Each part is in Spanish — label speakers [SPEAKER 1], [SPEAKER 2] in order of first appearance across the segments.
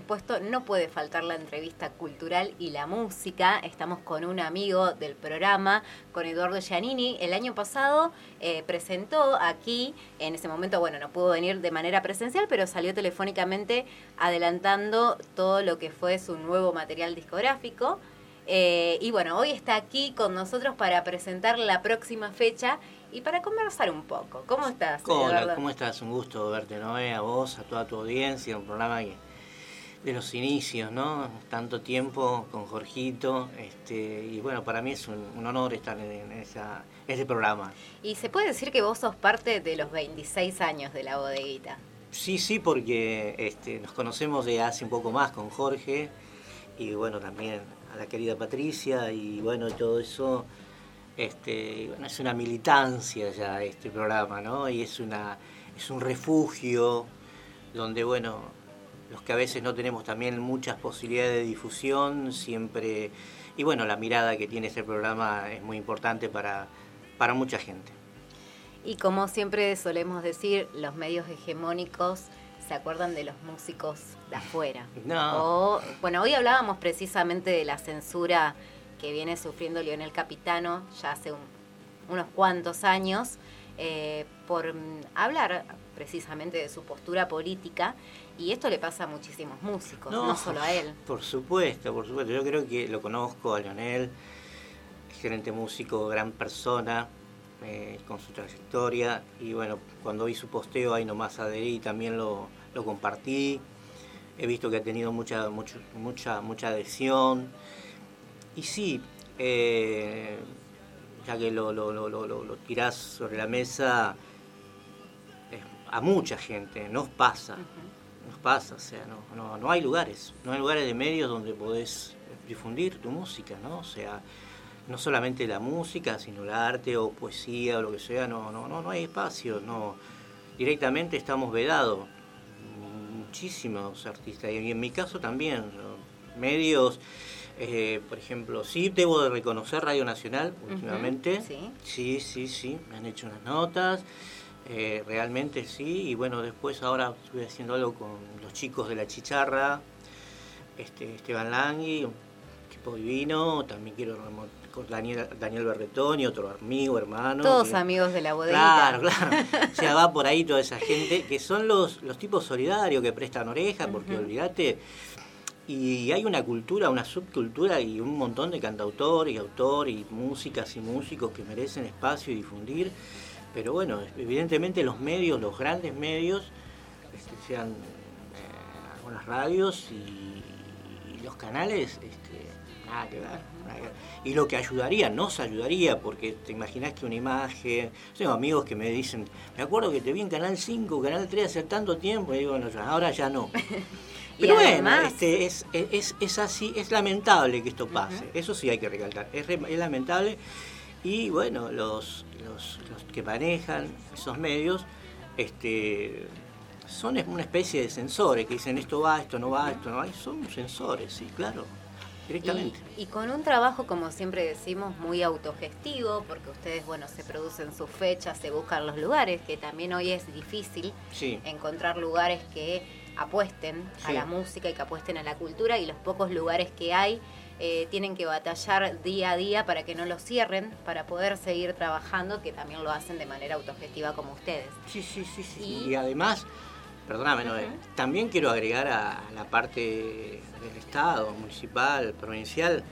[SPEAKER 1] supuesto, no puede faltar la entrevista cultural y la música. Estamos con un amigo del programa, con Eduardo Giannini. El año pasado eh, presentó aquí, en ese momento, bueno, no pudo venir de manera presencial, pero salió telefónicamente adelantando todo lo que fue su nuevo material discográfico. Eh, y bueno, hoy está aquí con nosotros para presentar la próxima fecha y para conversar un poco. ¿Cómo estás?
[SPEAKER 2] Hola, ¿cómo estás? Un gusto verte, Noé, a vos, a toda tu audiencia, un programa de los inicios, ¿no? Tanto tiempo con Jorgito, este, y bueno, para mí es un, honor estar en, esa, ese programa.
[SPEAKER 1] ¿Y se puede decir que vos sos parte de los 26 años de la bodeguita?
[SPEAKER 2] Sí, sí, porque este, nos conocemos de hace un poco más con Jorge, y bueno, también a la querida Patricia, y bueno, todo eso este, es una militancia ya este programa, ¿no? Y es, una, es un refugio donde, bueno, los que a veces no tenemos también muchas posibilidades de difusión, siempre... Y bueno, la mirada que tiene este programa es muy importante para, para mucha gente.
[SPEAKER 1] Y como siempre solemos decir, los medios hegemónicos se acuerdan de los músicos de afuera.
[SPEAKER 2] No.
[SPEAKER 1] bueno, hoy hablábamos precisamente de la censura que viene sufriendo Lionel Capitano ya hace unos cuantos años eh, por mm, hablar precisamente de su postura política y esto le pasa a muchísimos músicos, no, solo a él.
[SPEAKER 2] Por supuesto, por supuesto. Yo creo que lo conozco a Lionel, gerente músico, gran persona, eh, con su trayectoria. Y bueno, cuando vi su posteo ahí nomás adherí, también lo, lo compartí. He visto que ha tenido mucha, mucha, mucha adhesión. Y sí, eh, ya que lo, lo, tirás sobre la mesa, a mucha gente nos pasa, nos pasa, o sea, no, no, hay lugares, no hay lugares de medios donde podés difundir tu música, ¿no? O sea, no solamente la música, sino el arte o poesía o lo que sea, no, no, no, no hay espacio, no, directamente estamos vedados, muchísimos artistas, y en mi caso también, medios eh, por ejemplo, sí debo de reconocer Radio Nacional últimamente.
[SPEAKER 1] ¿Sí?
[SPEAKER 2] sí, sí, me han hecho unas notas. Eh, realmente sí, y bueno, después ahora estoy haciendo algo con los chicos de la chicharra, este, Esteban Langui, un equipo divino, también quiero con Daniel, Daniel Berretoni, otro amigo, hermano.
[SPEAKER 1] Todos amigos de la bodega.
[SPEAKER 2] Claro, claro. o sea, va por ahí toda esa gente, que son los, los tipos solidarios que prestan oreja, porque olvídate, y hay una cultura, una subcultura y un montón de cantautores y autores y músicas y músicos que merecen espacio y difundir. Pero bueno, evidentemente los medios, los grandes medios, este, sean eh, algunas radios y, los canales, este, nada, que ver, Y lo que ayudaría, nos ayudaría, porque te imaginas que una imagen. Tengo amigos que me dicen, me acuerdo que te vi en Canal 5, Canal 3 hace tanto tiempo, y digo, bueno, ahora ya no. Pero bueno, este, es, es, es, así, es lamentable que esto pase, eso sí hay que recalcar, es, es lamentable. Y bueno, los, los, los, que manejan esos medios este, son una especie de sensores que dicen esto va, esto no va, esto no va, y son sensores, sí, claro. Directamente.
[SPEAKER 1] Y, con un trabajo, como siempre decimos, muy autogestivo, porque ustedes, bueno, se producen sus fechas, se buscan los lugares, que también hoy es difícil encontrar lugares que apuesten a la música y que apuesten a la cultura y los pocos lugares que hay eh, tienen que batallar día a día para que no lo cierren, para poder seguir trabajando, que también lo hacen de manera autogestiva como ustedes.
[SPEAKER 2] Sí, sí, sí, sí. Y, además, perdóname, también quiero agregar a, la parte del Estado, municipal, provincial,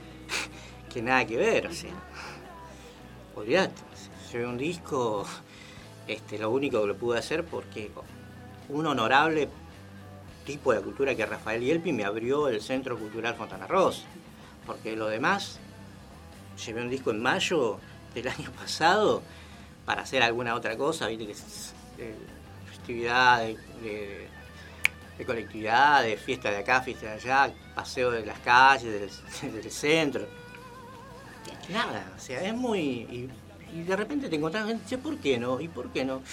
[SPEAKER 2] que nada que ver, o sea, olvídate, se ve un disco, este, lo único que lo pude hacer porque un honorable tipo de cultura que Rafael Yelpi me abrió el Centro Cultural Fontana Rosa. Porque lo demás, llevé un disco en mayo del año pasado para hacer alguna otra cosa, viste que es festividad, de, colectividad, de fiesta de acá, fiesta de allá, paseo de las calles, del, centro. Nada, o sea, es muy. Y, de repente te encontrás gente, ¿por qué no? ¿Y por qué no?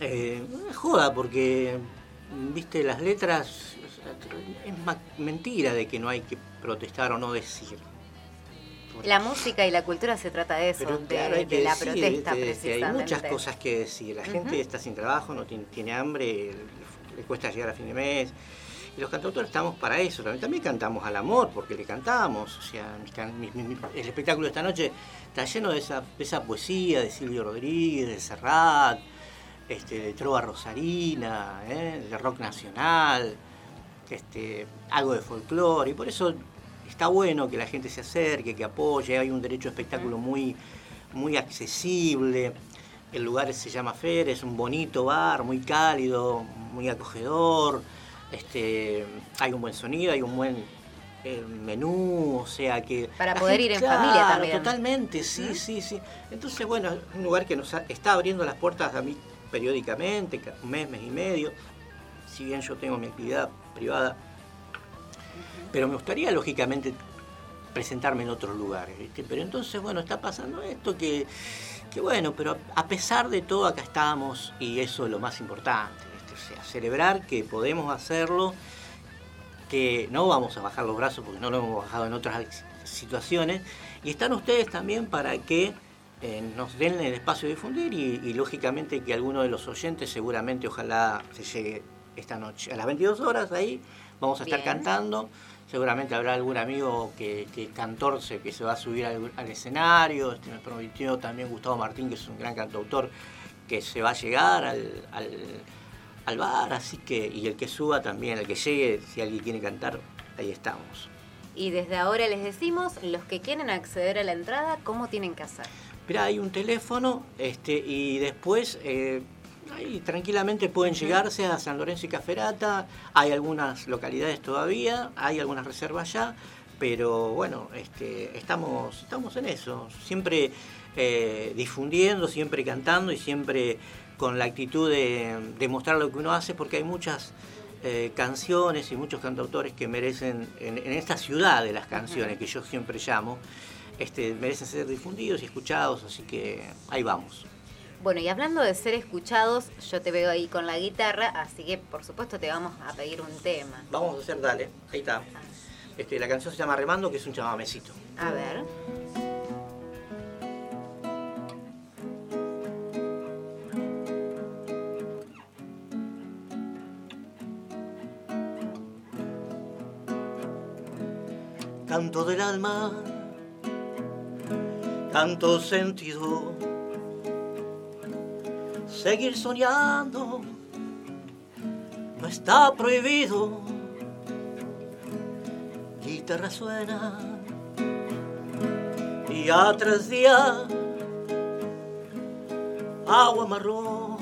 [SPEAKER 2] Eh, joda, porque viste, las letras, es mentira de que no hay que protestar o no decir.
[SPEAKER 1] La música y la cultura se trata de eso, de, la protesta precisamente.
[SPEAKER 2] Hay muchas cosas que decir. La gente está sin trabajo, no tiene, hambre, le, cuesta llegar a fin de mes. Y los cantautores estamos para eso, también cantamos al amor, porque le cantamos. O sea, el espectáculo de esta noche está lleno de esa, esa poesía de Silvio Rodríguez, de Serrat, este, de Trova Rosarina, ¿eh? de rock nacional, este, algo de folclore. Y por eso está bueno que la gente se acerque, que apoye. Hay un derecho a espectáculo muy, muy accesible. El lugar se llama Fer, es un bonito bar, muy cálido, muy acogedor este, hay un buen sonido, hay un buen eh, menú, o sea que...
[SPEAKER 1] Para poder ir en familia también.
[SPEAKER 2] Totalmente, sí, sí, sí. Entonces, bueno, es un lugar que nos está abriendo las puertas a mí periódicamente, un mes, mes y medio, si bien yo tengo mi actividad privada, pero me gustaría, lógicamente, presentarme en otros lugares, Pero entonces, bueno, está pasando esto que, que, bueno, pero a pesar de todo acá estamos y eso es lo más importante sea, celebrar que podemos hacerlo, que no vamos a bajar los brazos porque no lo hemos bajado en otras situaciones, y están ustedes también para que eh, nos den el espacio de difundir y, lógicamente que alguno de los oyentes seguramente ojalá se llegue esta noche. A las 22 horas ahí vamos a estar cantando. Seguramente habrá algún amigo que, que cantor que se va a subir al, escenario. Este, me prometió también Gustavo Martín, que es un gran cantautor, que se va a llegar al al bar, así que, y el que suba también, el que llegue, si alguien quiere cantar, ahí estamos.
[SPEAKER 1] Y desde ahora les decimos, los que quieren acceder a la entrada, ¿cómo tienen que hacer?
[SPEAKER 2] Mira, hay un teléfono este, y después eh, ahí tranquilamente pueden llegarse a San Lorenzo y Caferata. Hay algunas localidades todavía, hay algunas reservas ya, pero bueno, este, estamos, estamos en eso. Siempre eh, difundiendo, siempre cantando y siempre con la actitud de, mostrar lo que uno hace, porque hay muchas eh, canciones y muchos cantautores que merecen, en, esta ciudad de las canciones, que yo siempre llamo, este, merecen ser difundidos y escuchados, así que ahí vamos.
[SPEAKER 1] Bueno, y hablando de ser escuchados, yo te veo ahí con la guitarra, así que por supuesto te vamos a pedir un tema.
[SPEAKER 2] Vamos a hacer, dale, ahí está. Este, la canción se llama Remando, que es un chamamecito.
[SPEAKER 1] A ver.
[SPEAKER 2] canto del alma, canto sentido, seguir soñando no está prohibido. Guitarra suena día tras día, agua marrón,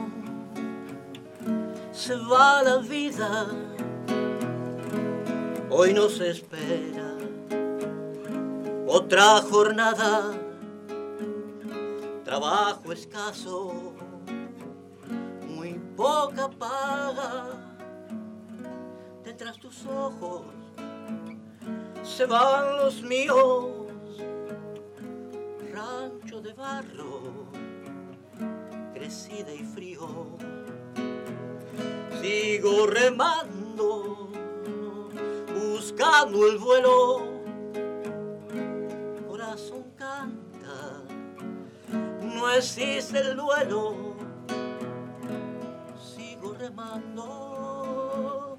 [SPEAKER 2] se va la vida, hoy nos espera otra jornada, trabajo escaso, muy poca paga. Detrás tus ojos se van los míos, rancho de barro, crecida y frío. Sigo remando, buscando el vuelo no existe el duelo, sigo remando,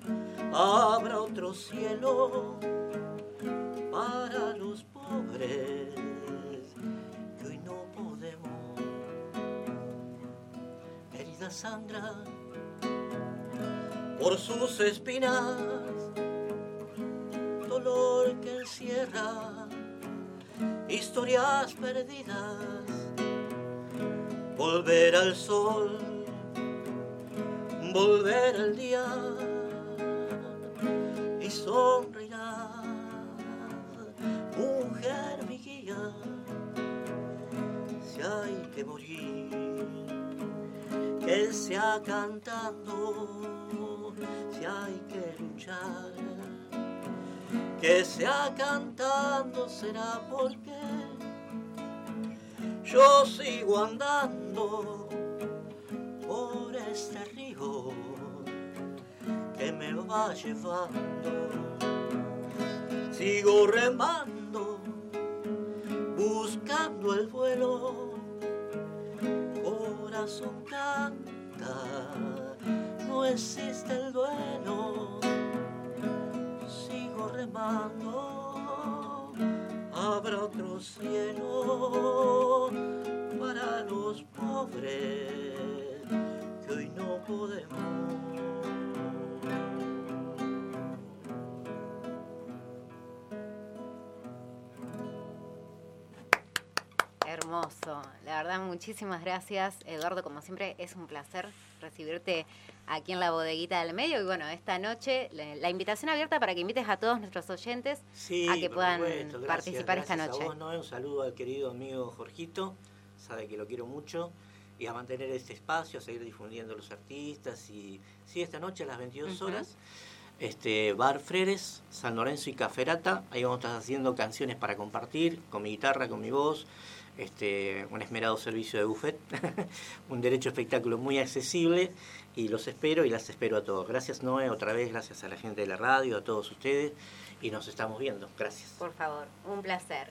[SPEAKER 2] habrá otro cielo para los pobres que hoy no podemos. Querida Sandra, por sus espinas, dolor que encierra historias perdidas volver al sol, volver al día y sonreirá, mujer mi guía, si hay que morir, que sea cantando, si hay que luchar, que sea cantando será porque yo sigo andando por este río que me va llevando. Sigo remando, buscando el vuelo. Corazón canta, no existe el duelo. remando, habrá otro cielo para los pobres que hoy no podemos.
[SPEAKER 1] Hermoso, la verdad muchísimas gracias Eduardo, como siempre es un placer recibirte aquí en la bodeguita del medio. Y bueno, esta noche la, invitación abierta para que invites a todos nuestros oyentes a que puedan participar esta noche.
[SPEAKER 2] Un saludo al querido amigo Jorgito, sabe que lo quiero mucho y a mantener este espacio, a seguir difundiendo los artistas y sí, esta noche a las 22 horas este, Bar Freres, San Lorenzo y Caferata. Ahí vamos a estar haciendo canciones para compartir, con mi guitarra, con mi voz, este, un esmerado servicio de buffet, un derecho espectáculo muy accesible y los espero y las espero a todos. Gracias Noé, otra vez, gracias a la gente de la radio, a todos ustedes y nos estamos viendo. Gracias.
[SPEAKER 1] Por favor, un placer.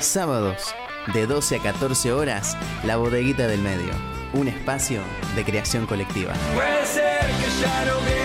[SPEAKER 3] Sábados, de 12 a 14 horas, La Bodeguita del Medio, un espacio de creación colectiva. Puede ser que ya no